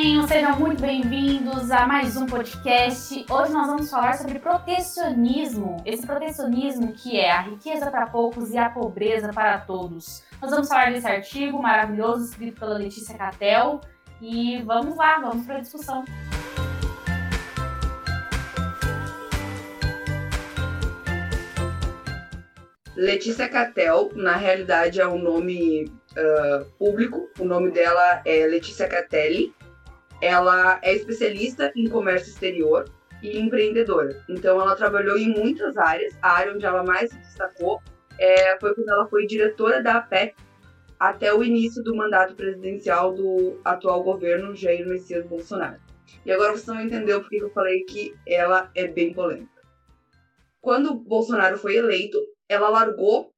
Venham, sejam muito bem-vindos a mais um podcast. Hoje nós vamos falar sobre protecionismo. Esse protecionismo que é a riqueza para poucos e a pobreza para todos. Nós vamos falar desse artigo maravilhoso escrito pela Letícia Catel e vamos lá, vamos para a discussão. Letícia Catel, na realidade, é um nome uh, público. O nome dela é Letícia Catelli. Ela é especialista em comércio exterior e empreendedora. Então, ela trabalhou em muitas áreas. A área onde ela mais se destacou é, foi quando ela foi diretora da APEC até o início do mandato presidencial do atual governo Jair Messias Bolsonaro. E agora vocês vão entender o porquê eu falei que ela é bem polêmica. Quando Bolsonaro foi eleito, ela largou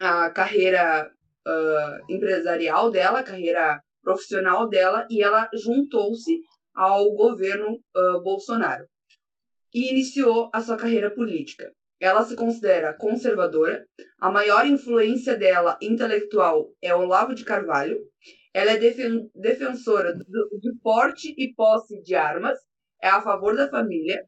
a carreira uh, empresarial dela, a carreira profissional dela, e ela juntou-se ao governo uh, Bolsonaro e iniciou a sua carreira política. Ela se considera conservadora, a maior influência dela intelectual é Olavo de Carvalho, ela é defen defensora de porte e posse de armas, é a favor da família,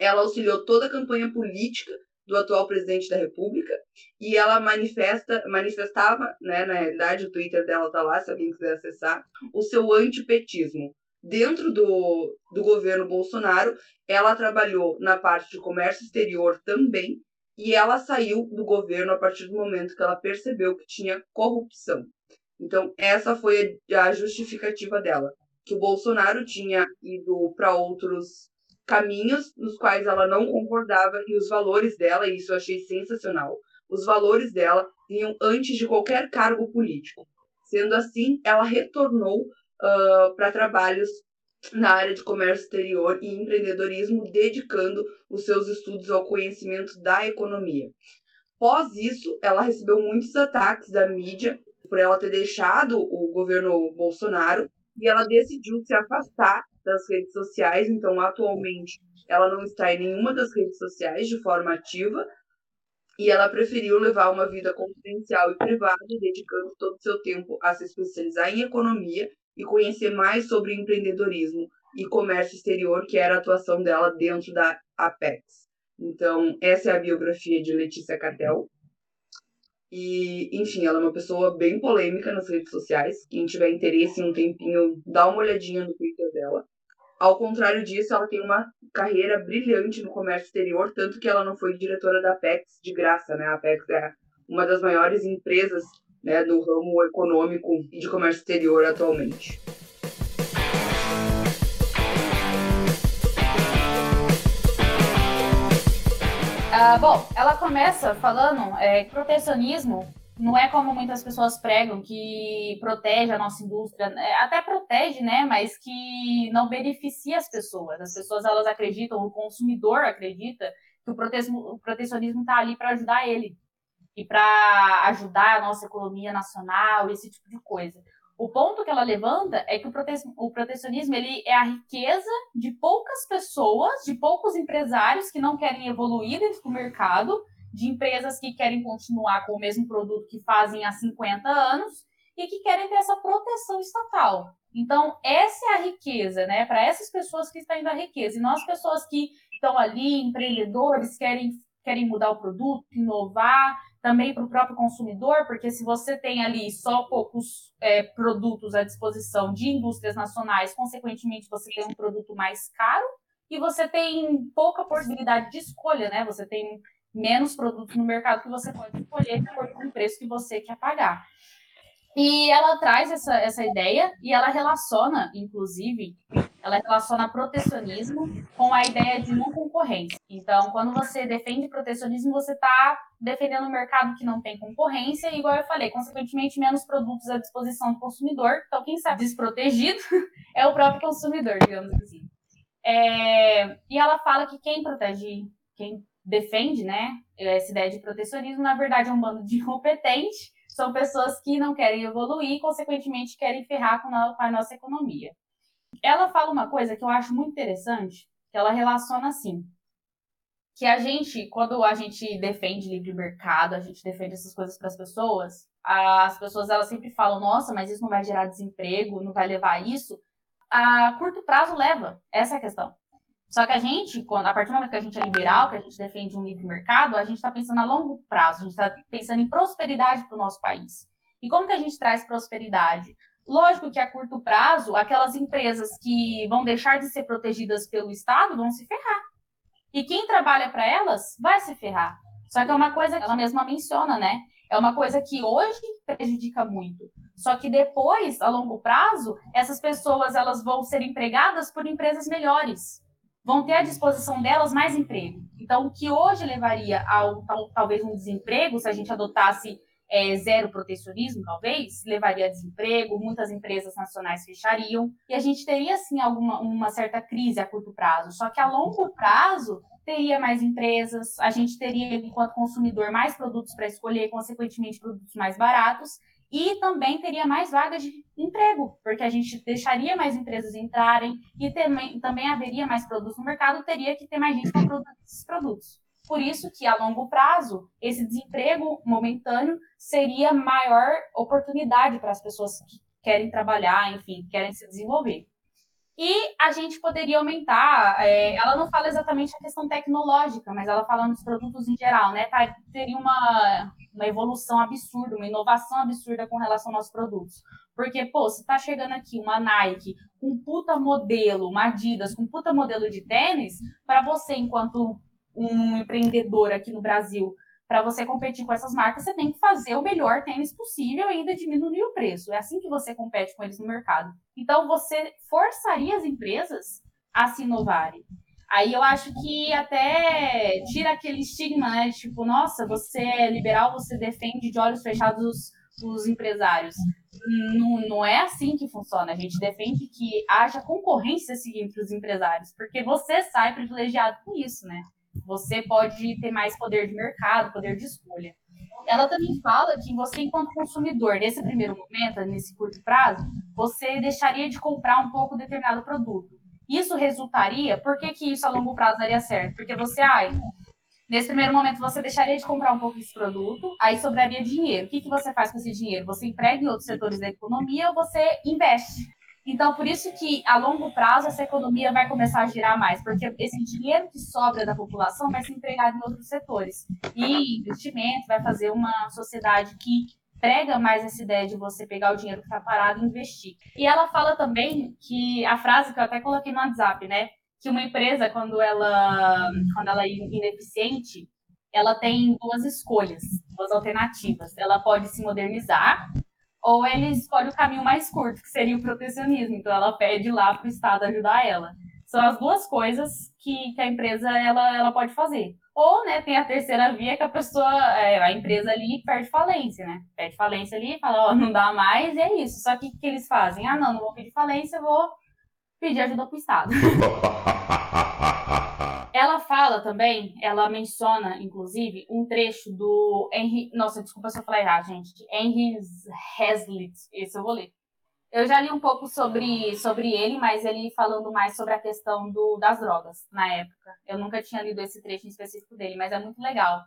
ela auxiliou toda a campanha política do atual presidente da República e ela manifesta, manifestava, né, na realidade o Twitter dela tá lá, se alguém quiser acessar, o seu antipetismo. Dentro do, do governo Bolsonaro, ela trabalhou na parte de comércio exterior também e ela saiu do governo a partir do momento que ela percebeu que tinha corrupção. Então, essa foi a justificativa dela, que o Bolsonaro tinha ido para outros caminhos nos quais ela não concordava e os valores dela, e isso eu achei sensacional, os valores dela vinham antes de qualquer cargo político. Sendo assim, ela retornou uh, para trabalhos na área de comércio exterior e empreendedorismo, dedicando os seus estudos ao conhecimento da economia. Pós isso, ela recebeu muitos ataques da mídia por ela ter deixado o governo Bolsonaro e ela decidiu se afastar das redes sociais, então atualmente ela não está em nenhuma das redes sociais de forma ativa e ela preferiu levar uma vida confidencial e privada, dedicando todo o seu tempo a se especializar em economia e conhecer mais sobre empreendedorismo e comércio exterior, que era a atuação dela dentro da Apex. Então, essa é a biografia de Letícia Cartel. E, enfim, ela é uma pessoa bem polêmica nas redes sociais. Quem tiver interesse em um tempinho, dá uma olhadinha no Twitter dela. Ao contrário disso, ela tem uma carreira brilhante no comércio exterior, tanto que ela não foi diretora da Apex de graça, né? A Apex é uma das maiores empresas né, do ramo econômico e de comércio exterior atualmente. Ah, bom, ela começa falando é, que protecionismo não é como muitas pessoas pregam, que protege a nossa indústria, é, até protege, né, mas que não beneficia as pessoas. As pessoas, elas acreditam, o consumidor acredita que o protecionismo está ali para ajudar ele e para ajudar a nossa economia nacional, esse tipo de coisa. O ponto que ela levanta é que o, prote o protecionismo ele é a riqueza de poucas pessoas, de poucos empresários que não querem evoluir dentro do mercado, de empresas que querem continuar com o mesmo produto que fazem há 50 anos e que querem ter essa proteção estatal. Então, essa é a riqueza, né? Para essas pessoas que estão indo a riqueza. E nós, pessoas que estão ali, empreendedores, querem, querem mudar o produto, inovar, também para o próprio consumidor, porque se você tem ali só poucos é, produtos à disposição de indústrias nacionais, consequentemente você tem um produto mais caro e você tem pouca possibilidade de escolha, né? Você tem menos produtos no mercado que você pode escolher de acordo com o preço que você quer pagar. E ela traz essa, essa ideia e ela relaciona, inclusive, ela relaciona protecionismo com a ideia de não concorrência. Então, quando você defende protecionismo, você está defendendo um mercado que não tem concorrência, igual eu falei, consequentemente, menos produtos à disposição do consumidor. Então, quem está desprotegido é o próprio consumidor, digamos assim. É, e ela fala que quem protege, quem defende, né, essa ideia de protecionismo, na verdade é um bando de incompetentes, são pessoas que não querem evoluir e, consequentemente, querem ferrar com a nossa economia. Ela fala uma coisa que eu acho muito interessante, que ela relaciona assim, que a gente, quando a gente defende livre mercado, a gente defende essas coisas para as pessoas, as pessoas elas sempre falam, nossa, mas isso não vai gerar desemprego, não vai levar a isso. a curto prazo leva. Essa é a questão. Só que a gente, quando, a partir do momento que a gente é liberal, que a gente defende um livre mercado, a gente está pensando a longo prazo, a gente está pensando em prosperidade para o nosso país. E como que a gente traz prosperidade? Lógico que a curto prazo, aquelas empresas que vão deixar de ser protegidas pelo Estado vão se ferrar. E quem trabalha para elas vai se ferrar. Só que é uma coisa que ela mesma menciona, né? É uma coisa que hoje prejudica muito. Só que depois, a longo prazo, essas pessoas elas vão ser empregadas por empresas melhores. Vão ter à disposição delas mais emprego. Então, o que hoje levaria ao talvez um desemprego, se a gente adotasse é, zero protecionismo, talvez, levaria a desemprego, muitas empresas nacionais fechariam, e a gente teria, sim, alguma, uma certa crise a curto prazo. Só que a longo prazo, teria mais empresas, a gente teria, enquanto consumidor, mais produtos para escolher, consequentemente, produtos mais baratos, e também teria mais vagas de emprego, porque a gente deixaria mais empresas entrarem e também, também haveria mais produtos no mercado, teria que ter mais gente para produzir esses produtos. Por isso que, a longo prazo, esse desemprego momentâneo seria maior oportunidade para as pessoas que querem trabalhar, enfim, querem se desenvolver. E a gente poderia aumentar, é, ela não fala exatamente a questão tecnológica, mas ela fala nos produtos em geral, né? Tá, teria uma, uma evolução absurda, uma inovação absurda com relação aos produtos. Porque, pô, se tá chegando aqui uma Nike com um puta modelo, uma Adidas com um puta modelo de tênis, para você, enquanto um empreendedor aqui no Brasil, para você competir com essas marcas, você tem que fazer o melhor tênis possível e ainda diminuir o preço. É assim que você compete com eles no mercado. Então, você forçaria as empresas a se inovarem. Aí eu acho que até tira aquele estigma, né? Tipo, nossa, você é liberal, você defende de olhos fechados os, os empresários. Não, não é assim que funciona. A gente defende que haja concorrência entre os empresários, porque você sai privilegiado com isso, né? Você pode ter mais poder de mercado, poder de escolha. Ela também fala que você, enquanto consumidor, nesse primeiro momento, nesse curto prazo, você deixaria de comprar um pouco determinado produto. Isso resultaria, por que, que isso a longo prazo daria certo? Porque você, ai, nesse primeiro momento você deixaria de comprar um pouco desse produto, aí sobraria dinheiro. O que, que você faz com esse dinheiro? Você emprega em outros setores da economia ou você investe? Então, por isso que a longo prazo essa economia vai começar a girar mais, porque esse dinheiro que sobra da população vai ser empregado em outros setores. E investimento vai fazer uma sociedade que prega mais essa ideia de você pegar o dinheiro que está parado e investir. E ela fala também que a frase que eu até coloquei no WhatsApp, né? Que uma empresa, quando ela, quando ela é ineficiente, ela tem duas escolhas, duas alternativas. Ela pode se modernizar ou ele escolhe o caminho mais curto, que seria o protecionismo. Então ela pede lá para o Estado ajudar ela. São as duas coisas que, que a empresa ela, ela pode fazer. Ou, né, tem a terceira via que a pessoa, é, a empresa ali perde falência, né? Perde falência ali, fala, ó, não dá mais, e é isso. Só que o que eles fazem? Ah, não, não vou pedir falência, vou pedir ajuda para o Estado. Fala também, ela menciona, inclusive, um trecho do Henry. Nossa, desculpa se eu falar errado, gente. Henry Hazlitt. Esse eu vou ler. Eu já li um pouco sobre, sobre ele, mas ele falando mais sobre a questão do, das drogas na época. Eu nunca tinha lido esse trecho em específico dele, mas é muito legal.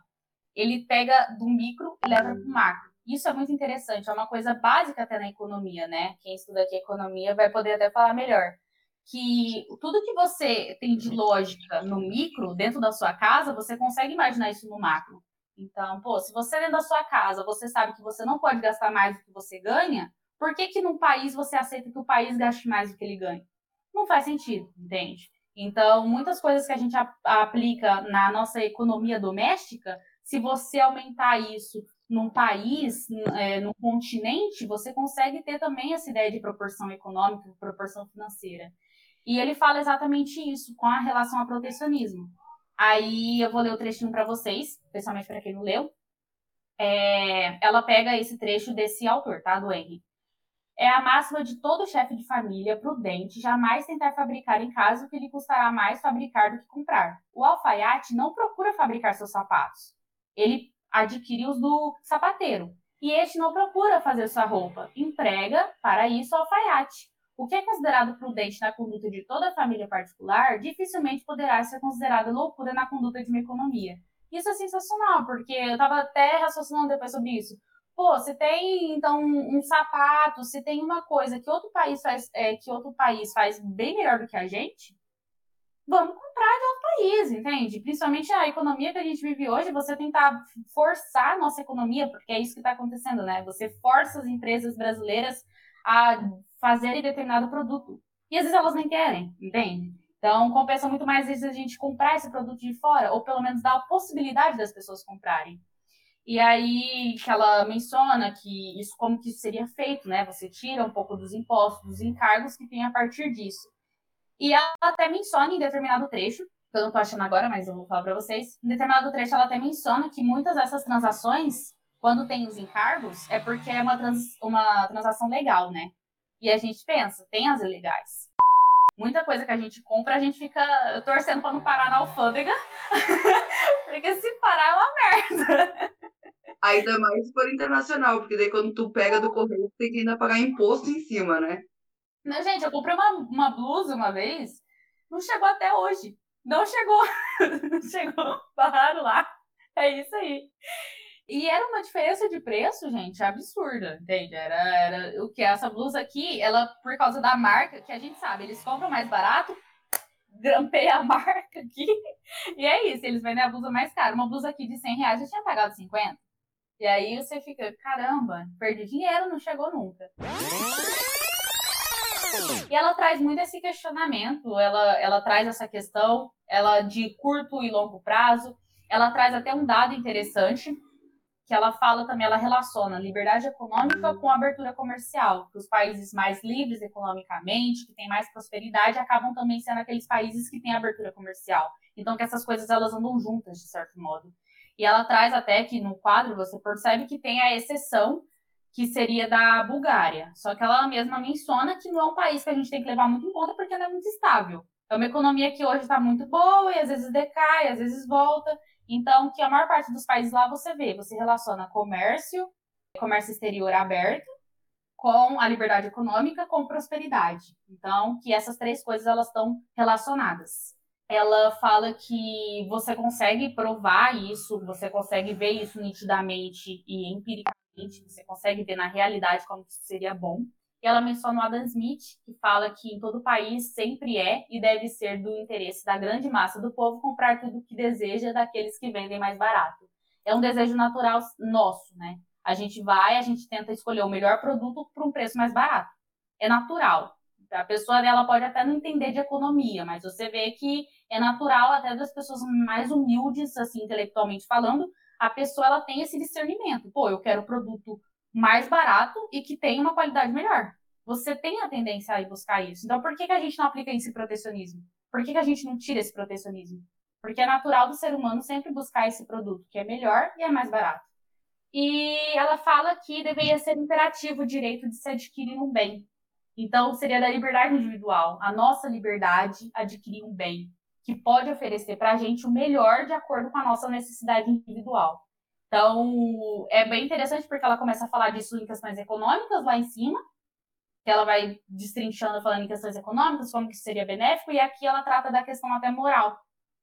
Ele pega do micro e leva para o macro. Isso é muito interessante, é uma coisa básica até na economia, né? Quem estuda aqui economia vai poder até falar melhor que tudo que você tem de lógica no micro, dentro da sua casa, você consegue imaginar isso no macro. Então, pô, se você dentro da sua casa, você sabe que você não pode gastar mais do que você ganha, por que que num país você aceita que o país gaste mais do que ele ganha? Não faz sentido, entende? Então, muitas coisas que a gente aplica na nossa economia doméstica, se você aumentar isso num país, é, num continente, você consegue ter também essa ideia de proporção econômica, proporção financeira. E ele fala exatamente isso com a relação ao protecionismo. Aí eu vou ler o trechinho para vocês, especialmente para quem não leu. É, ela pega esse trecho desse autor, tá? Do Henry. É a máxima de todo chefe de família prudente jamais tentar fabricar em casa o que lhe custará mais fabricar do que comprar. O alfaiate não procura fabricar seus sapatos. Ele adquire os do sapateiro. E este não procura fazer sua roupa. Emprega, para isso, o alfaiate. O que é considerado prudente na conduta de toda a família particular dificilmente poderá ser considerado loucura na conduta de uma economia. Isso é sensacional, porque eu estava até raciocinando depois sobre isso. Pô, se tem então um, sapato, se tem uma coisa que outro país faz, é, que outro país faz bem melhor do que a gente, vamos comprar de outro país, entende? Principalmente a economia que a gente vive hoje, você tentar forçar a nossa economia, porque é isso que está acontecendo, né? Você força as empresas brasileiras a fazerem determinado produto. E às vezes elas nem querem, entende? Então, compensa muito mais vezes a gente comprar esse produto de fora, ou pelo menos dar a possibilidade das pessoas comprarem. E aí que ela menciona que isso como que isso seria feito, né? Você tira um pouco dos impostos, dos encargos que tem a partir disso. E ela até menciona em determinado trecho, que eu não tô achando agora, mas eu vou falar para vocês. Em determinado trecho ela até menciona que muitas dessas transações, quando tem os encargos, é porque é uma, trans, uma transação legal, né? E a gente pensa, tem as ilegais. Muita coisa que a gente compra, a gente fica torcendo para não parar na alfândega. porque se parar é uma merda. Ainda mais se for internacional, porque daí quando tu pega do correio, tu tem que ainda pagar imposto em cima, né? Não, gente, eu comprei uma, uma blusa uma vez, não chegou até hoje. Não chegou. não chegou, barraram lá. É isso aí. E era uma diferença de preço, gente, absurda, entende? Era, era o que? Essa blusa aqui, ela, por causa da marca, que a gente sabe, eles compram mais barato, grampeia a marca aqui, e é isso, eles vendem a blusa mais cara. Uma blusa aqui de 100 reais, eu tinha pagado 50. E aí você fica, caramba, perdi dinheiro, não chegou nunca. E ela traz muito esse questionamento, ela, ela traz essa questão, ela de curto e longo prazo, ela traz até um dado interessante, que ela fala também, ela relaciona liberdade econômica com abertura comercial, que os países mais livres economicamente, que têm mais prosperidade, acabam também sendo aqueles países que têm abertura comercial. Então que essas coisas elas andam juntas de certo modo. E ela traz até que no quadro você percebe que tem a exceção que seria da Bulgária. Só que ela mesma menciona que não é um país que a gente tem que levar muito em conta porque não é muito estável. É uma economia que hoje está muito boa e às vezes decai, às vezes volta. Então, que a maior parte dos países lá você vê, você relaciona comércio, comércio exterior aberto, com a liberdade econômica, com prosperidade. Então, que essas três coisas elas estão relacionadas ela fala que você consegue provar isso, você consegue ver isso nitidamente e empiricamente, você consegue ver na realidade como isso seria bom. E ela menciona o Adam Smith, que fala que em todo país sempre é e deve ser do interesse da grande massa do povo comprar tudo o que deseja daqueles que vendem mais barato. É um desejo natural nosso, né? A gente vai, a gente tenta escolher o melhor produto por um preço mais barato. É natural. A pessoa dela pode até não entender de economia, mas você vê que é natural até das pessoas mais humildes, assim, intelectualmente falando, a pessoa ela tem esse discernimento. Pô, eu quero produto mais barato e que tenha uma qualidade melhor. Você tem a tendência a ir buscar isso. Então, por que, que a gente não aplica esse protecionismo? Por que, que a gente não tira esse protecionismo? Porque é natural do ser humano sempre buscar esse produto que é melhor e é mais barato. E ela fala que deveria ser imperativo o direito de se adquirir um bem. Então, seria da liberdade individual, a nossa liberdade adquirir um bem que pode oferecer para a gente o melhor de acordo com a nossa necessidade individual. Então, é bem interessante porque ela começa a falar disso em questões econômicas lá em cima, que ela vai destrinchando falando em questões econômicas, como que seria benéfico, e aqui ela trata da questão até moral,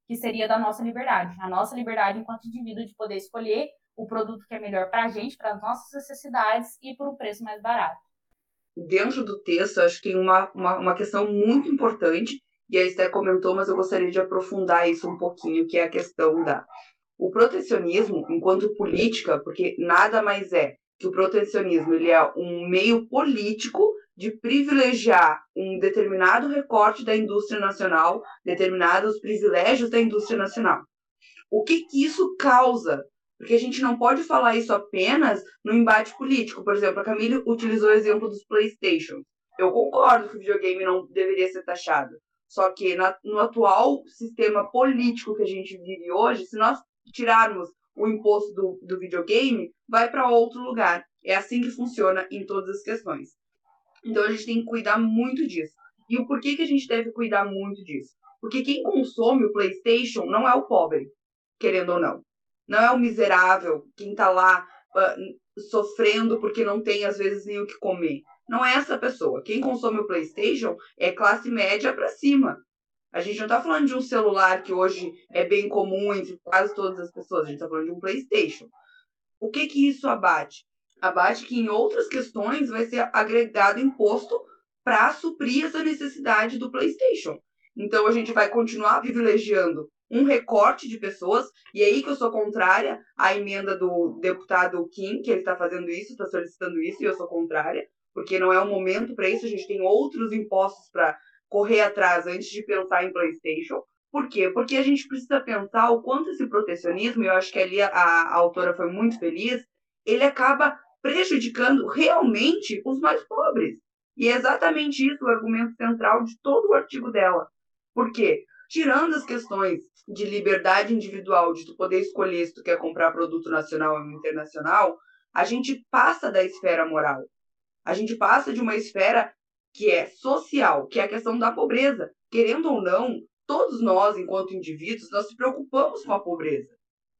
que seria da nossa liberdade. A nossa liberdade enquanto indivíduo de poder escolher o produto que é melhor para a gente, para as nossas necessidades e por um preço mais barato dentro do texto, acho que tem uma, uma, uma questão muito importante, e a Esther comentou, mas eu gostaria de aprofundar isso um pouquinho, que é a questão da o protecionismo enquanto política, porque nada mais é que o protecionismo ele é um meio político de privilegiar um determinado recorte da indústria nacional, determinados privilégios da indústria nacional. O que, que isso causa porque a gente não pode falar isso apenas no embate político. Por exemplo, a Camille utilizou o exemplo dos PlayStation. Eu concordo que o videogame não deveria ser taxado. Só que na, no atual sistema político que a gente vive hoje, se nós tirarmos o imposto do, do videogame, vai para outro lugar. É assim que funciona em todas as questões. Então a gente tem que cuidar muito disso. E o porquê que a gente deve cuidar muito disso? Porque quem consome o PlayStation não é o pobre, querendo ou não não é o miserável, quem está lá uh, sofrendo porque não tem, às vezes, nem o que comer. Não é essa pessoa. Quem consome o PlayStation é classe média para cima. A gente não está falando de um celular que hoje é bem comum entre quase todas as pessoas. A gente está falando de um PlayStation. O que que isso abate? abate que em outras questões vai ser agregado imposto para suprir essa necessidade do PlayStation. Então a gente vai continuar privilegiando um recorte de pessoas, e é aí que eu sou contrária à emenda do deputado Kim, que ele está fazendo isso, está solicitando isso, e eu sou contrária, porque não é o momento para isso, a gente tem outros impostos para correr atrás antes de pensar em PlayStation. Por quê? Porque a gente precisa pensar o quanto esse protecionismo, e eu acho que ali a, a autora foi muito feliz, ele acaba prejudicando realmente os mais pobres. E é exatamente isso o argumento central de todo o artigo dela. Por quê? Tirando as questões de liberdade individual, de tu poder escolher se tu quer comprar produto nacional ou internacional, a gente passa da esfera moral. A gente passa de uma esfera que é social, que é a questão da pobreza. Querendo ou não, todos nós, enquanto indivíduos, nós se preocupamos com a pobreza.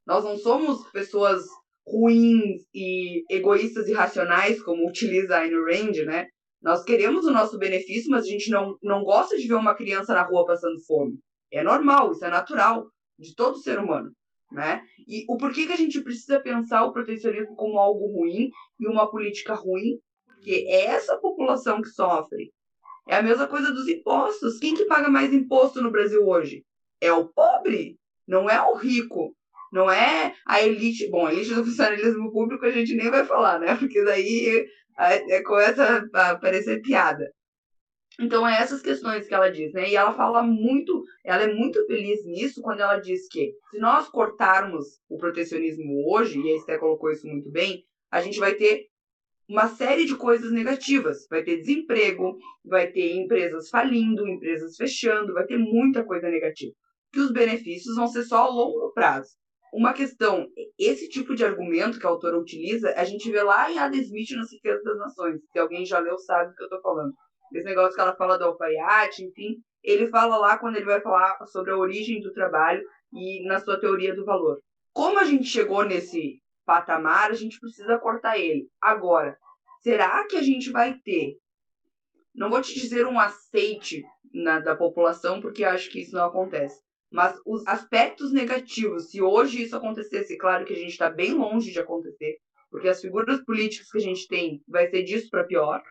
Nós não somos pessoas ruins e egoístas e racionais, como utiliza a Ayn Rand, né? Nós queremos o nosso benefício, mas a gente não, não gosta de ver uma criança na rua passando fome. É normal, isso é natural de todo ser humano, né? E o porquê que a gente precisa pensar o protecionismo como algo ruim e uma política ruim? Porque é essa população que sofre. É a mesma coisa dos impostos. Quem que paga mais imposto no Brasil hoje? É o pobre, não é o rico. Não é a elite. Bom, a elite do funcionalismo público a gente nem vai falar, né? Porque daí é, começa a parecer piada. Então, é essas questões que ela diz, né? E ela fala muito, ela é muito feliz nisso quando ela diz que se nós cortarmos o protecionismo hoje, e a Esté colocou isso muito bem, a gente vai ter uma série de coisas negativas. Vai ter desemprego, vai ter empresas falindo, empresas fechando, vai ter muita coisa negativa. Que os benefícios vão ser só a longo prazo uma questão, esse tipo de argumento que a autora utiliza, a gente vê lá em Adam Smith nas Riquezas das Nações. Se alguém já leu, sabe do que eu estou falando. Esse negócio que ela fala do alfaiate, enfim. Ele fala lá quando ele vai falar sobre a origem do trabalho e na sua teoria do valor. Como a gente chegou nesse patamar, a gente precisa cortar ele. Agora, será que a gente vai ter? Não vou te dizer um aceite na, da população, porque acho que isso não acontece. Mas os aspectos negativos, se hoje isso acontecesse, claro que a gente está bem longe de acontecer, porque as figuras políticas que a gente tem vai ser disso para pior.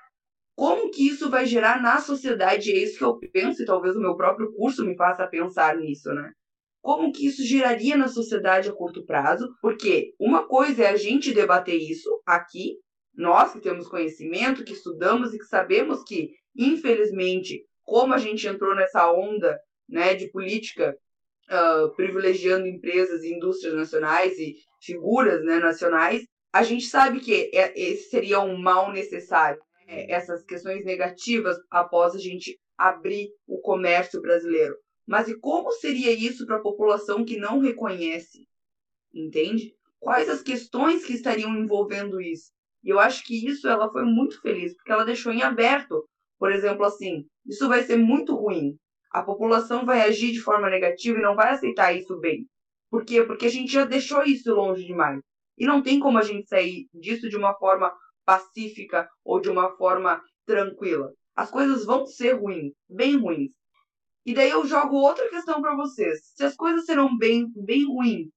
Como que isso vai gerar na sociedade? É isso que eu penso, e talvez o meu próprio curso me faça pensar nisso, né? Como que isso geraria na sociedade a curto prazo? Porque uma coisa é a gente debater isso aqui, nós que temos conhecimento, que estudamos e que sabemos que, infelizmente, como a gente entrou nessa onda né, de política uh, privilegiando empresas e indústrias nacionais e figuras né, nacionais, a gente sabe que é, esse seria um mal necessário. Né? Essas questões negativas após a gente abrir o comércio brasileiro. Mas e como seria isso para a população que não reconhece? Entende? Quais as questões que estariam envolvendo isso? E eu acho que isso ela foi muito feliz, porque ela deixou em aberto. Por exemplo, assim, isso vai ser muito ruim a população vai agir de forma negativa e não vai aceitar isso bem. Por quê? Porque a gente já deixou isso longe demais. E não tem como a gente sair disso de uma forma pacífica ou de uma forma tranquila. As coisas vão ser ruins, bem ruins. E daí eu jogo outra questão para vocês. Se as coisas serão bem, bem ruins,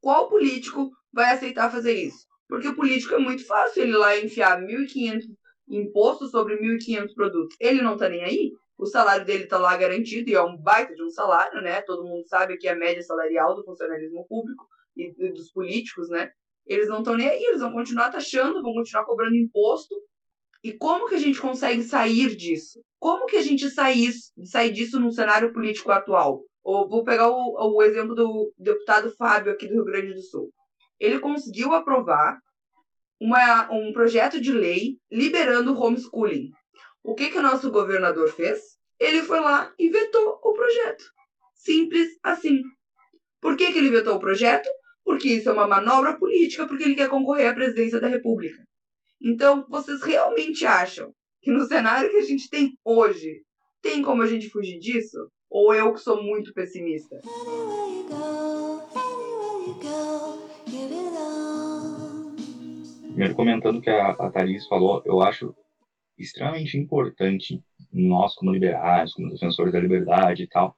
qual político vai aceitar fazer isso? Porque o político é muito fácil ele lá enfiar 1.500 impostos sobre 1.500 produtos. Ele não tá nem aí o salário dele está lá garantido, e é um baita de um salário, né? Todo mundo sabe que é a média salarial do funcionalismo público e dos políticos, né? Eles não estão nem aí, eles vão continuar taxando, vão continuar cobrando imposto. E como que a gente consegue sair disso? Como que a gente sai, sai disso num cenário político atual? Ou vou pegar o, o exemplo do deputado Fábio aqui do Rio Grande do Sul. Ele conseguiu aprovar uma, um projeto de lei liberando o homeschooling. O que, que o nosso governador fez? Ele foi lá e vetou o projeto. Simples assim. Por que, que ele vetou o projeto? Porque isso é uma manobra política, porque ele quer concorrer à presidência da República. Então, vocês realmente acham que no cenário que a gente tem hoje, tem como a gente fugir disso? Ou eu que sou muito pessimista? Primeiro, comentando que a, a Thaís falou, eu acho extremamente importante, nós como liberais, como defensores da liberdade e tal,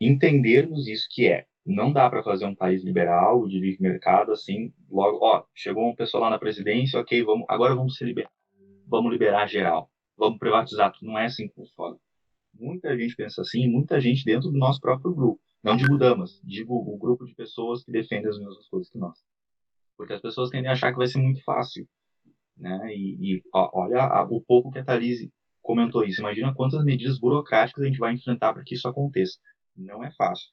entendermos isso que é Não dá para fazer um país liberal, de livre mercado, assim, logo, ó, chegou uma pessoa lá na presidência, ok, vamos, agora vamos se liberar. Vamos liberar geral. Vamos privatizar tudo. Não é assim que funciona. Muita gente pensa assim, muita gente dentro do nosso próprio grupo. Não digo damas, digo o grupo de pessoas que defendem as mesmas coisas que nós. Porque as pessoas tendem a achar que vai ser muito fácil. Né? E, e ó, olha a, o pouco que a Thalise comentou isso. Imagina quantas medidas burocráticas a gente vai enfrentar para que isso aconteça. Não é fácil.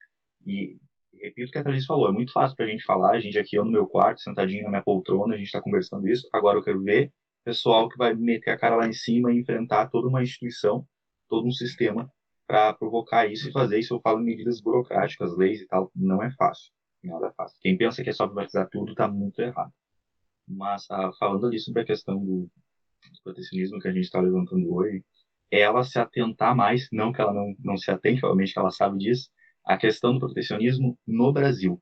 E repito o que a Thalys falou, é muito fácil para a gente falar, a gente aqui eu no meu quarto, sentadinho na minha poltrona, a gente está conversando isso. Agora eu quero ver pessoal que vai meter a cara lá em cima e enfrentar toda uma instituição, todo um sistema para provocar isso e fazer isso. Eu falo em medidas burocráticas, leis e tal, não é fácil. Nada é fácil. Quem pensa que é só privatizar tudo está muito errado. Mas ah, falando ali sobre a questão do, do protecionismo que a gente está levantando hoje, é ela se atentar mais, não que ela não, não se atente, obviamente que ela sabe disso, a questão do protecionismo no Brasil.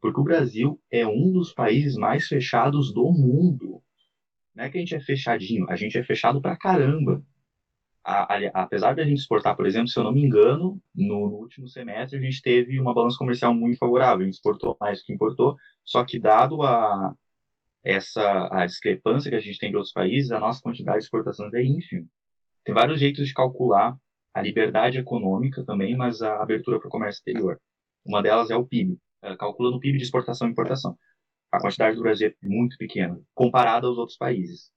Porque o Brasil é um dos países mais fechados do mundo. Não é que a gente é fechadinho, a gente é fechado pra caramba. A, a, apesar de a gente exportar, por exemplo, se eu não me engano, no, no, último semestre a gente teve uma balança comercial muito favorável. A gente exportou mais do que importou, só que dado a, essa a discrepância que a gente tem de outros países, a nossa quantidade de exportações é ínfima. Tem vários jeitos de calcular a liberdade econômica também, mas a abertura para o comércio exterior. Uma delas é o PIB, é, calculando o PIB de exportação e importação. A quantidade do Brasil é muito pequena, comparada aos outros países.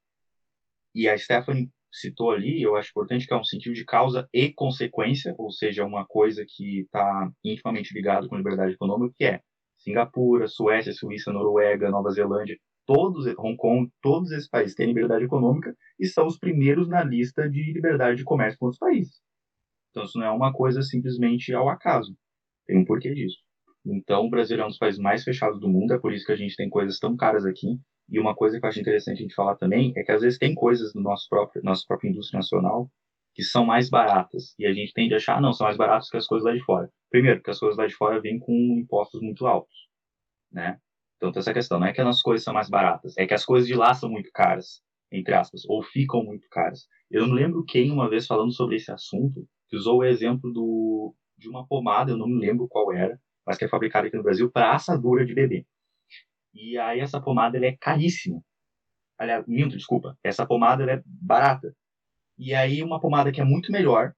E a Stephanie citou ali, eu acho importante que é um sentido de causa e consequência, ou seja, uma coisa que está intimamente ligada com liberdade econômica, que é Singapura, Suécia, Suíça, Noruega, Nova Zelândia, todos, Hong Kong, todos esses países têm liberdade econômica e são os primeiros na lista de liberdade de comércio com outros países. Então, isso não é uma coisa simplesmente ao acaso. Tem um porquê disso. Então, o Brasil é um dos países mais fechados do mundo, é por isso que a gente tem coisas tão caras aqui. E uma coisa que eu acho interessante a gente falar também é que às vezes tem coisas no nosso próprio, nossa própria indústria nacional que são mais baratas. E a gente tende a achar, não, são mais baratas que as coisas lá de fora. Primeiro, porque as coisas lá de fora vêm com impostos muito altos, né? Então tem essa questão, não é que as nossas coisas são mais baratas, é que as coisas de lá são muito caras, entre aspas, ou ficam muito caras. Eu não lembro quem, uma vez falando sobre esse assunto, que usou o exemplo do, de uma pomada, eu não me lembro qual era, mas que é fabricada aqui no Brasil para assadura de bebê. E aí essa pomada ela é caríssima. Aliás, minto, desculpa. Essa pomada ela é barata. E aí uma pomada que é muito melhor,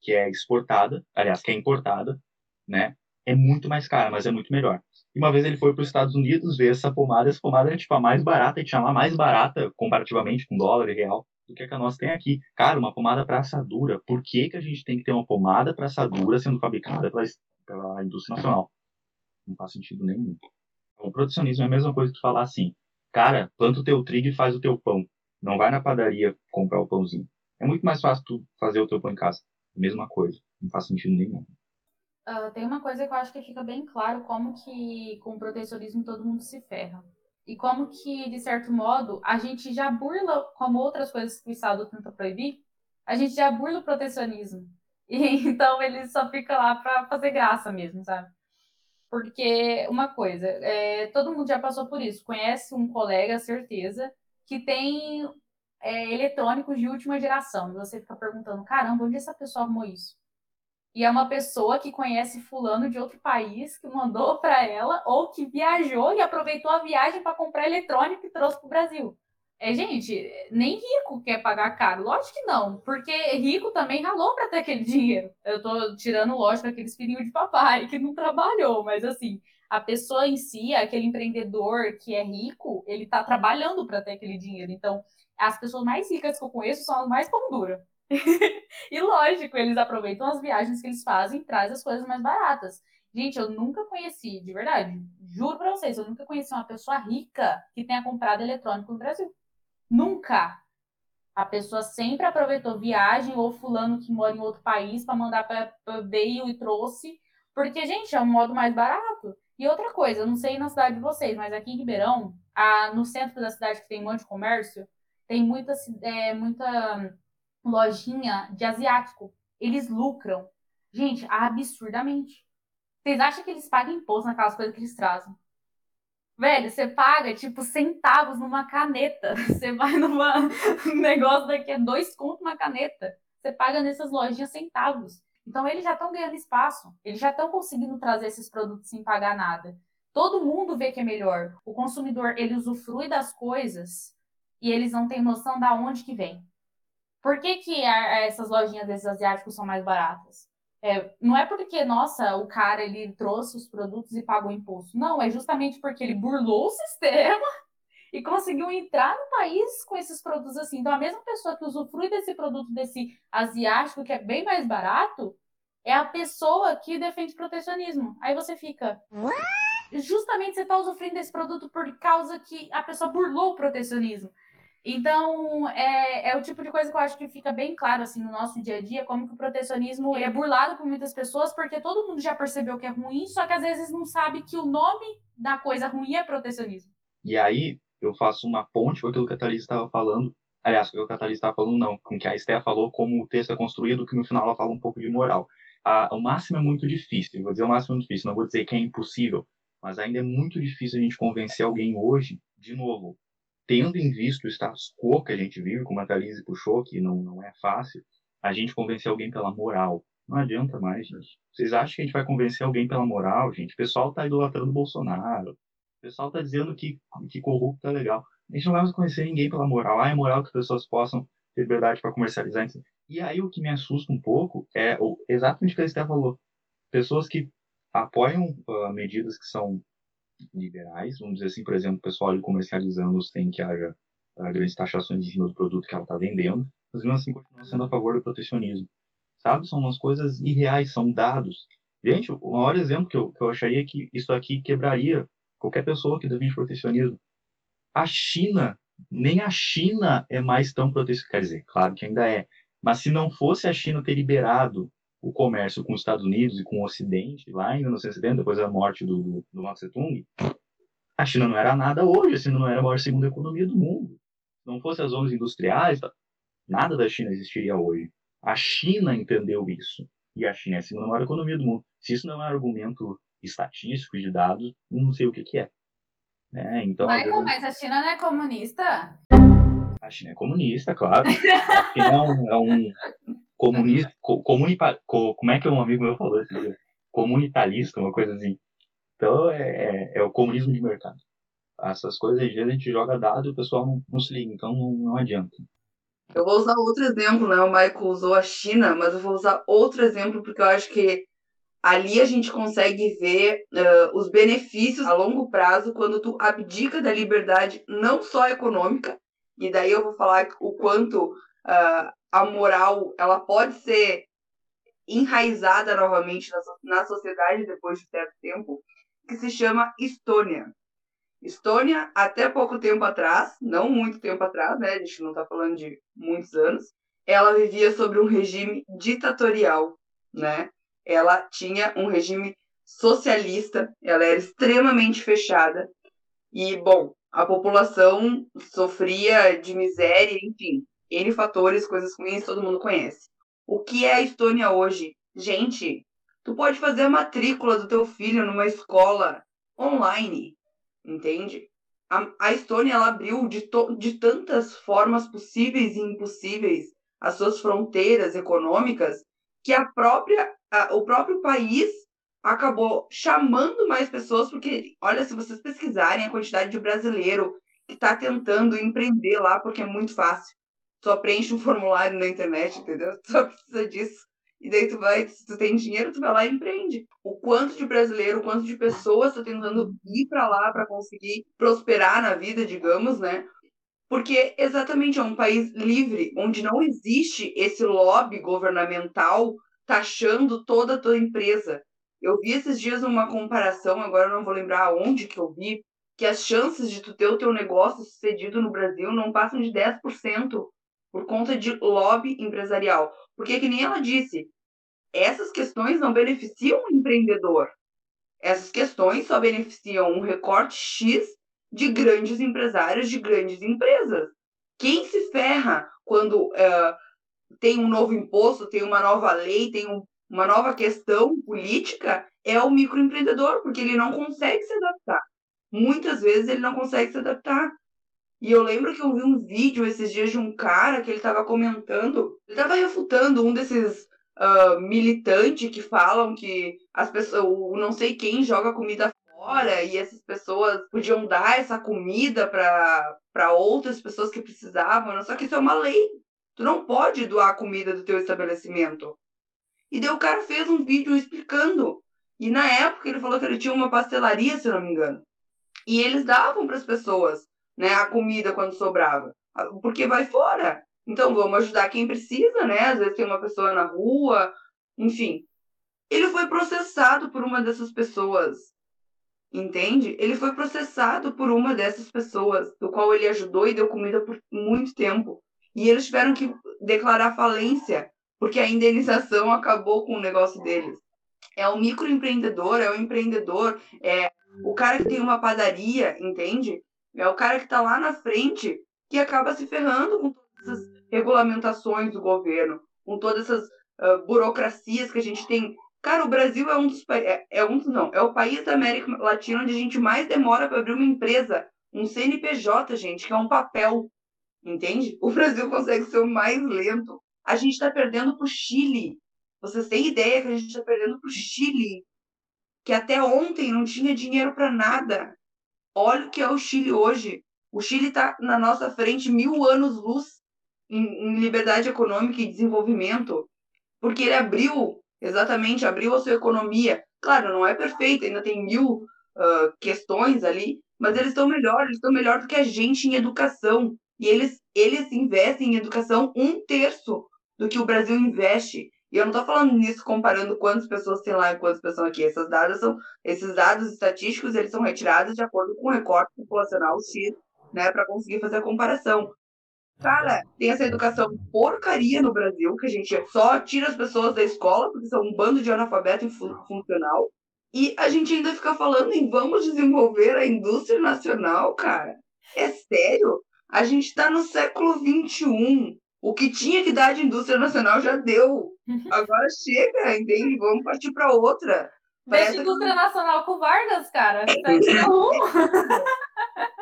que é exportada, aliás, que é importada, né? É muito mais cara, mas é muito melhor. E uma vez ele foi para os Estados Unidos ver essa pomada, essa pomada era tipo a mais barata, e tinha lá mais barata comparativamente com dólar e real do que a que nós tem aqui. Cara, uma pomada para assadura. Por que, que a gente tem que ter uma pomada para assadura sendo fabricada pela, pela indústria nacional? Não faz sentido nenhum. O protecionismo é a mesma coisa que falar assim, cara, planta o teu trigo e faz o teu pão. Não vai na padaria comprar o pãozinho. É muito mais fácil tu fazer o teu pão em casa. Mesma coisa. Não faz sentido nenhum. Uh, tem uma coisa que eu acho que fica bem claro como que com o protecionismo todo mundo se ferra. E como que, de certo modo, a gente já burla, como outras coisas que o Estado tenta proibir, a gente já burla o protecionismo. E, então ele só fica lá para fazer graça mesmo, sabe? Porque uma coisa, é, todo mundo já passou por isso, conhece um colega, certeza, que tem é, eletrônicos de última geração. E você fica perguntando, caramba, onde essa pessoa arrumou isso? E é uma pessoa que conhece fulano de outro país, que mandou para ela, ou que viajou e aproveitou a viagem para comprar eletrônico e trouxe para o Brasil. É, gente, nem rico quer pagar caro. Lógico que não, porque rico também ralou para ter aquele dinheiro. Eu tô tirando, lógico, aqueles filhinhos de papai que não trabalhou, mas assim, a pessoa em si, aquele empreendedor que é rico, ele tá trabalhando para ter aquele dinheiro. Então, as pessoas mais ricas que eu conheço são as mais pão dura. lógico, eles aproveitam as viagens que eles fazem e trazem as coisas mais baratas. Gente, eu nunca conheci, de verdade, juro pra vocês, eu nunca conheci uma pessoa rica que tenha comprado eletrônico no Brasil. Nunca. A pessoa sempre aproveitou viagem ou fulano que mora em outro país para mandar para veio e trouxe, porque gente, é um modo mais barato. E outra coisa, eu não sei na cidade de vocês, mas aqui em Ribeirão, a, no centro da cidade que tem um monte de comércio, tem muita, é, muita lojinha de asiático. Eles lucram, gente, absurdamente. Vocês acham que eles pagam imposto naquelas coisas que eles trazem? Velho, você paga, tipo, centavos numa caneta. Você vai numa um negócio daqui, é dois contos uma caneta. Você paga nessas lojinhas centavos. Então eles já estão ganhando espaço, eles já estão conseguindo trazer esses produtos sem pagar nada. Todo mundo vê que é melhor. O consumidor, ele usufrui das coisas e eles não têm noção da onde que vem. Por que, que essas lojinhas desses asiáticos são mais baratas? É, não é porque, nossa, o cara ele trouxe os produtos e pagou imposto. Não, é justamente porque ele burlou o sistema e conseguiu entrar no país com esses produtos assim. Então, a mesma pessoa que usufrui desse produto desse asiático, que é bem mais barato, é a pessoa que defende protecionismo. Aí você fica. Justamente você está usufruindo desse produto por causa que a pessoa burlou o protecionismo. Então, é, é o tipo de coisa que eu acho que fica bem claro assim no nosso dia a dia, como que o protecionismo é burlado por muitas pessoas, porque todo mundo já percebeu que é ruim, só que às vezes não sabe que o nome da coisa ruim é protecionismo. E aí, eu faço uma ponte com aquilo que a Thalys estava falando, aliás, com o que a Thalys estava falando, não, com o que a Esté falou, como o texto é construído, que no final ela fala um pouco de moral o máximo é muito difícil. Vou dizer o máximo é muito difícil, não vou dizer que é impossível, mas ainda é muito difícil a gente convencer alguém hoje, de novo, tendo em vista o status quo que a gente vive, como a Thalise puxou, que não, não é fácil, a gente convencer alguém pela moral. Não adianta mais, gente. Vocês acham que a gente vai convencer alguém pela moral, gente? O pessoal tá idolatrando o Bolsonaro. O pessoal tá dizendo que, que corrupto é legal. A gente não vai convencer ninguém pela moral. Ah, é moral que as pessoas possam ter liberdade para comercializar. E aí o que me assusta um pouco é exatamente o que a Esther falou. Pessoas que apoiam uh, medidas que são liberais, vamos dizer assim, por exemplo, o pessoal comercializando tem que haja uh, grandes taxações em cima do produto que ela está vendendo, mas mesmo assim continuam sendo a favor do protecionismo. Sabe? São umas coisas irreais, são dados. Gente, o maior exemplo que eu, que eu acharia que isso aqui quebraria qualquer pessoa que defende protecionismo. A China, nem a China é mais tão protecionista. Quer dizer, claro que ainda é, mas se não fosse a China ter liberado o comércio com os Estados Unidos e com o Ocidente, lá em 1970, depois da morte do, do Mao Tse-tung, a China não era nada hoje, a China não era a maior segunda economia do mundo. Se não fosse as zonas industriais, nada da China existiria hoje. A China entendeu isso. E a China é a segunda maior economia do mundo. Se isso não é um argumento estatístico de dados, não sei o que, que é. Né? Então, Michael, mas a China não é comunista? A China é comunista, claro. A China é um, é um comunista. Comunica, como é que um amigo meu falou esse dia? Comunitarista, uma coisa assim. Então é, é, é, o comunismo de mercado. Essas coisas às vezes a gente joga dado e o pessoal não, não se liga, então não, não adianta. Eu vou usar outro exemplo, né? O Michael usou a China, mas eu vou usar outro exemplo porque eu acho que ali a gente consegue ver uh, os benefícios a longo prazo quando tu abdica da liberdade não só econômica, e daí eu vou falar o quanto uh, a moral ela pode ser enraizada novamente na, na sociedade depois de certo tempo, que se chama Estônia. Estônia, até pouco tempo atrás, não muito tempo atrás, né? A gente não está falando de muitos anos, ela vivia sobre um regime ditatorial, né? Ela tinha um regime socialista, ela era extremamente fechada. E, bom, a população sofria de miséria, enfim, N fatores, coisas ruins, todo mundo conhece. O que é a Estônia hoje? Gente, tu pode fazer a matrícula do teu filho numa escola online, entende? A, a Estônia ela abriu de, to, de tantas formas possíveis e impossíveis as suas fronteiras econômicas que a própria, a, o próprio país acabou chamando mais pessoas, porque, olha, se vocês pesquisarem a quantidade de brasileiro que está tentando empreender lá, porque é muito fácil. Só preenche um formulário na internet, entendeu? Só precisa disso. E daí tu vai, se tu tem dinheiro, tu vai lá e empreende. O quanto de brasileiro, o quanto de pessoas está tentando ir para lá para conseguir prosperar na vida, digamos, né? Porque exatamente é um país livre, onde não existe esse lobby governamental taxando toda a tua empresa. Eu vi esses dias uma comparação, agora não vou lembrar onde que eu vi, que as chances de tu ter o teu negócio sucedido no Brasil não passam de 10% por conta de lobby empresarial. Porque, que nem ela disse, essas questões não beneficiam o empreendedor. Essas questões só beneficiam um recorte X de grandes empresários, de grandes empresas. Quem se ferra quando uh, tem um novo imposto, tem uma nova lei, tem um uma nova questão política é o microempreendedor, porque ele não consegue se adaptar. Muitas vezes ele não consegue se adaptar. E eu lembro que eu vi um vídeo esses dias de um cara que ele estava comentando, ele estava refutando um desses uh, militante que falam que as pessoas, o não sei quem joga comida fora e essas pessoas podiam dar essa comida para outras pessoas que precisavam. Só que isso é uma lei. Tu não pode doar a comida do teu estabelecimento. E daí o cara fez um vídeo explicando. E na época ele falou que ele tinha uma pastelaria, se não me engano. E eles davam para as pessoas, né, a comida quando sobrava, porque vai fora. Então vamos ajudar quem precisa, né? Às vezes tem uma pessoa na rua, enfim. Ele foi processado por uma dessas pessoas. Entende? Ele foi processado por uma dessas pessoas, do qual ele ajudou e deu comida por muito tempo. E eles tiveram que declarar falência, porque a indenização acabou com o negócio deles. É o microempreendedor, é o empreendedor, é o cara que tem uma padaria, entende? É o cara que está lá na frente que acaba se ferrando com todas essas regulamentações do governo, com todas essas uh, burocracias que a gente tem. Cara, o Brasil é um dos é, é um não, é o país da América Latina onde a gente mais demora para abrir uma empresa, um CNPJ, gente, que é um papel, entende? O Brasil consegue ser o mais lento. A gente está perdendo para o Chile. Vocês têm ideia que a gente está perdendo para o Chile, que até ontem não tinha dinheiro para nada. Olha o que é o Chile hoje. O Chile está na nossa frente mil anos luz em, em liberdade econômica e desenvolvimento, porque ele abriu, exatamente, abriu a sua economia. Claro, não é perfeito, ainda tem mil uh, questões ali, mas eles estão melhor, eles estão melhor do que a gente em educação. E eles, eles investem em educação um terço do que o Brasil investe. E eu não estou falando nisso comparando quantas pessoas tem lá e quantas pessoas aqui. Essas dados são, esses dados estatísticos eles são retirados de acordo com o recorte populacional X, né, para conseguir fazer a comparação. Cara, tem essa educação porcaria no Brasil, que a gente só tira as pessoas da escola, porque são um bando de analfabeto funcional. E a gente ainda fica falando em vamos desenvolver a indústria nacional, cara. É sério? A gente está no século XXI. O que tinha que dar de indústria nacional já deu. Agora chega, entende? Vamos partir para outra. Deixa indústria que... nacional com Vargas, cara. Tá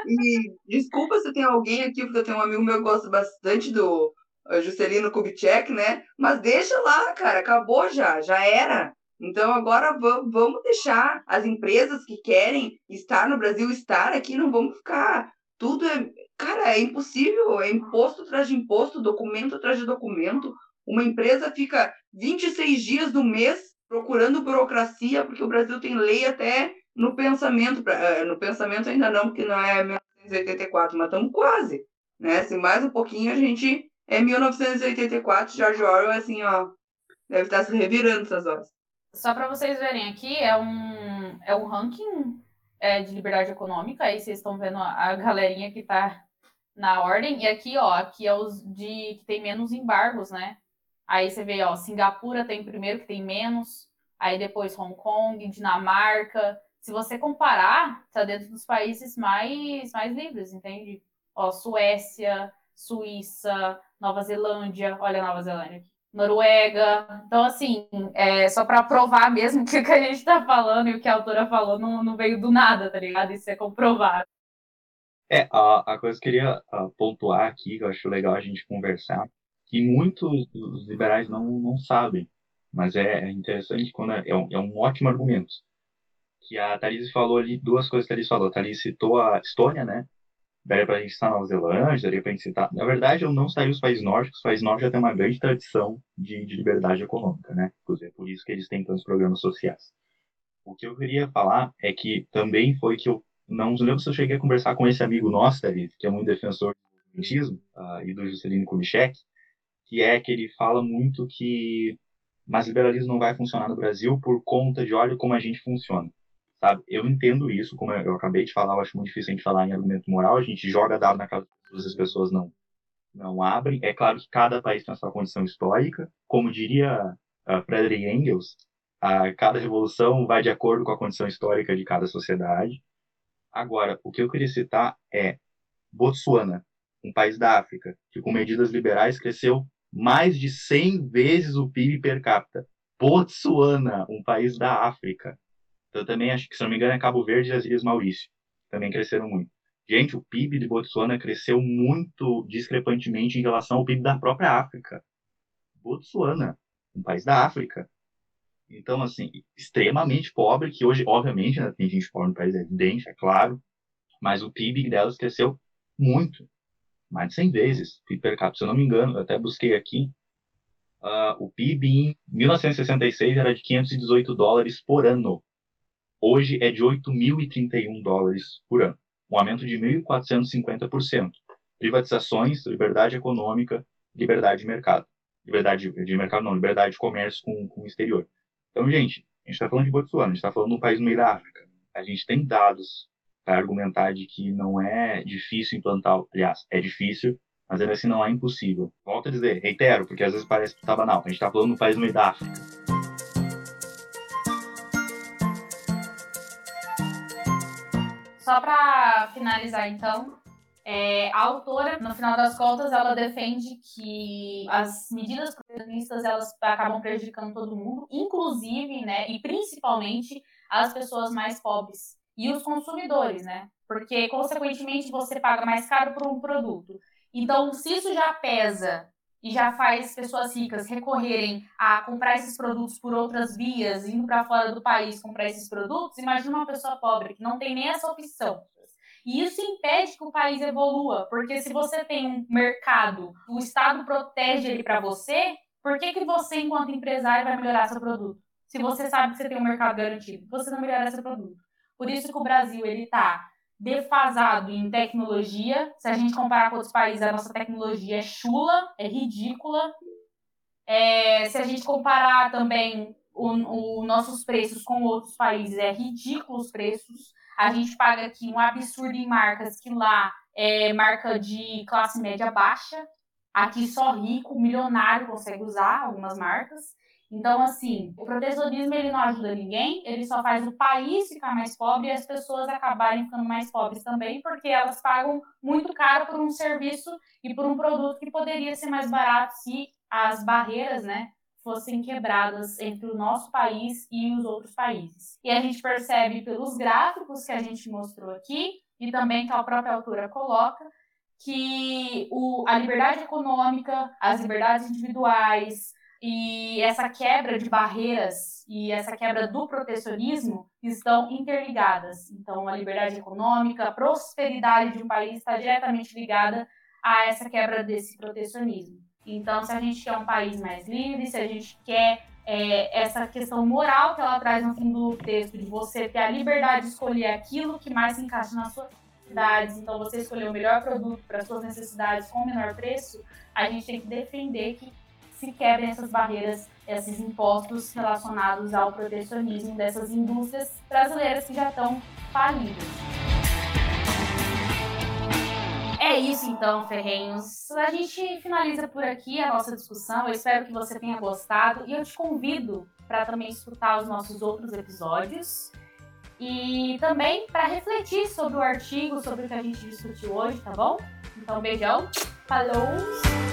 E desculpa se tem alguém aqui, porque eu tenho um amigo meu que gosta bastante do uh, Juscelino Kubitschek, né? Mas deixa lá, cara, acabou já, já era. Então agora vamos deixar as empresas que querem estar no Brasil estar aqui, não vamos ficar. Tudo é. Cara, é impossível, é imposto atrás de imposto, documento atrás de documento. Uma empresa fica 26 dias do mês procurando burocracia, porque o Brasil tem lei até no pensamento, eh, no pensamento ainda não, porque não é 1984, mas estamos quase, né? Se mais um pouquinho a gente é 1984, George Orwell, assim, ó, deve estar se revirando essas horas. Só para vocês verem aqui, é um, é um ranking é, de liberdade econômica, aí vocês estão vendo a, galerinha que está na ordem, e aqui, ó, aqui é os de que tem menos embargos, né? Aí você vê, ó, Singapura tem primeiro que tem menos, aí depois Hong Kong, Dinamarca, se você comparar, está dentro dos países mais, mais livres, entende? Ó, Suécia, Suíça, Nova Zelândia, olha a Nova Zelândia Noruega. Então, assim, é só para provar mesmo que o que a gente está falando e o que a autora falou não, não veio do nada, tá ligado? Isso é comprovado. É, a, a coisa que eu queria a, pontuar aqui, que eu acho legal a gente conversar, que muitos dos liberais não, não sabem, mas é interessante quando é, é, um, é um ótimo argumento que a Thalys falou ali, duas coisas que a Thalys falou. A Thalys citou a Estônia, né? Daria pra gente citar Nova Zelândia, daria pra gente citar... Na verdade, eu não citaria os países nórdicos. Os países nórdicos já têm uma grande tradição de, de liberdade econômica, né? Inclusive, é por isso que eles têm tantos programas sociais. O que eu queria falar é que também foi que eu não lembro se eu cheguei a conversar com esse amigo nosso, Thalys, que é muito defensor do cientismo, uh, e do Juscelino Kubitschek, que é que ele fala muito que mas liberalismo não vai funcionar no Brasil por conta de olha como a gente funciona sabe? Eu entendo isso, como eu acabei de falar, eu acho muito difícil a gente falar em argumento moral, a gente joga dado na casa das pessoas, as pessoas não, não abrem. É claro que cada país tem a sua condição histórica, como diria uh, Friedrich Engels, uh, cada revolução vai de acordo com a condição histórica de cada sociedade. Agora, o que eu queria citar é Botsuana, um país da África, que com medidas liberais cresceu mais de 100 vezes o PIB per capita. Botsuana, um país da África. Eu também acho que, se não me engano, é Cabo Verde e as Ilhas Maurício. Também cresceram muito. Gente, o PIB de Botsuana cresceu muito discrepantemente em relação ao PIB da própria África. Botsuana. um país da África. Então, assim, extremamente pobre, que hoje, obviamente, né, tem gente pobre no país, é evidente, é claro, mas o PIB delas cresceu muito, mais de 100 vezes, PIB per capita. Se eu não me engano, eu até busquei aqui, uh, o PIB em 1966 era de 518 dólares por ano. Hoje é de 8.031 dólares por ano, um aumento de 1.450%. Privatizações, liberdade econômica, liberdade de mercado. Liberdade de mercado não, liberdade de comércio com, com o exterior. Então, gente, a gente está falando de Botsuana, a gente está falando de um país no meio da África. A gente tem dados argumentar de que não é difícil implantar, aliás, é difícil, mas ainda assim não é impossível. Volto a dizer, reitero, porque às vezes parece que tá banal. A gente está falando de país no meio da África. Só para finalizar, então, é, a autora, no final das contas, ela defende que as medidas protecionistas elas acabam prejudicando todo mundo, inclusive, né, e principalmente as pessoas mais pobres e os consumidores, né? Porque consequentemente você paga mais caro por um produto. Então, se isso já pesa e já faz pessoas ricas recorrerem a comprar esses produtos por outras vias, indo para fora do país comprar esses produtos, imagina uma pessoa pobre que não tem nem essa opção. E isso impede que o país evolua, porque se você tem um mercado, o Estado protege ele para você, por que, que você, enquanto empresário, vai melhorar seu produto? Se você sabe que você tem um mercado garantido, você não melhora seu produto. Por isso que o Brasil ele está defasado em tecnologia. Se a gente comparar com outros países, a nossa tecnologia é chula, é ridícula. É, se a gente comparar também os nossos preços com outros países, é ridículo os preços. A gente paga aqui um absurdo em marcas que lá é marca de classe média baixa. Aqui só rico, milionário consegue usar algumas marcas. Então, assim, o protecionismo ele não ajuda ninguém, ele só faz o país ficar mais pobre e as pessoas acabarem ficando mais pobres também, porque elas pagam muito caro por um serviço e por um produto que poderia ser mais barato se as barreiras, né, fossem quebradas entre o nosso país e os outros países. E a gente percebe pelos gráficos que a gente mostrou aqui e também que a própria autora coloca que o, a liberdade econômica, as liberdades individuais, e essa quebra de barreiras e essa quebra do protecionismo estão interligadas. Então, a liberdade econômica, a prosperidade de um país está diretamente ligada a essa quebra desse protecionismo. Então, se a gente quer um país mais livre, se a gente quer é, essa questão moral que ela traz no fim do texto, de você ter a liberdade de escolher aquilo que mais se encaixa suas necessidades, então você escolher o melhor produto para suas necessidades com o menor preço, a gente tem que defender que se quebrem essas barreiras, esses impostos relacionados ao protecionismo dessas indústrias brasileiras que já estão falidas. É isso então, Ferrenhos. A gente finaliza por aqui a nossa discussão. Eu espero que você tenha gostado e eu te convido para também escutar os nossos outros episódios e também para refletir sobre o artigo, sobre o que a gente discutiu hoje, tá bom? Então, beijão, falou!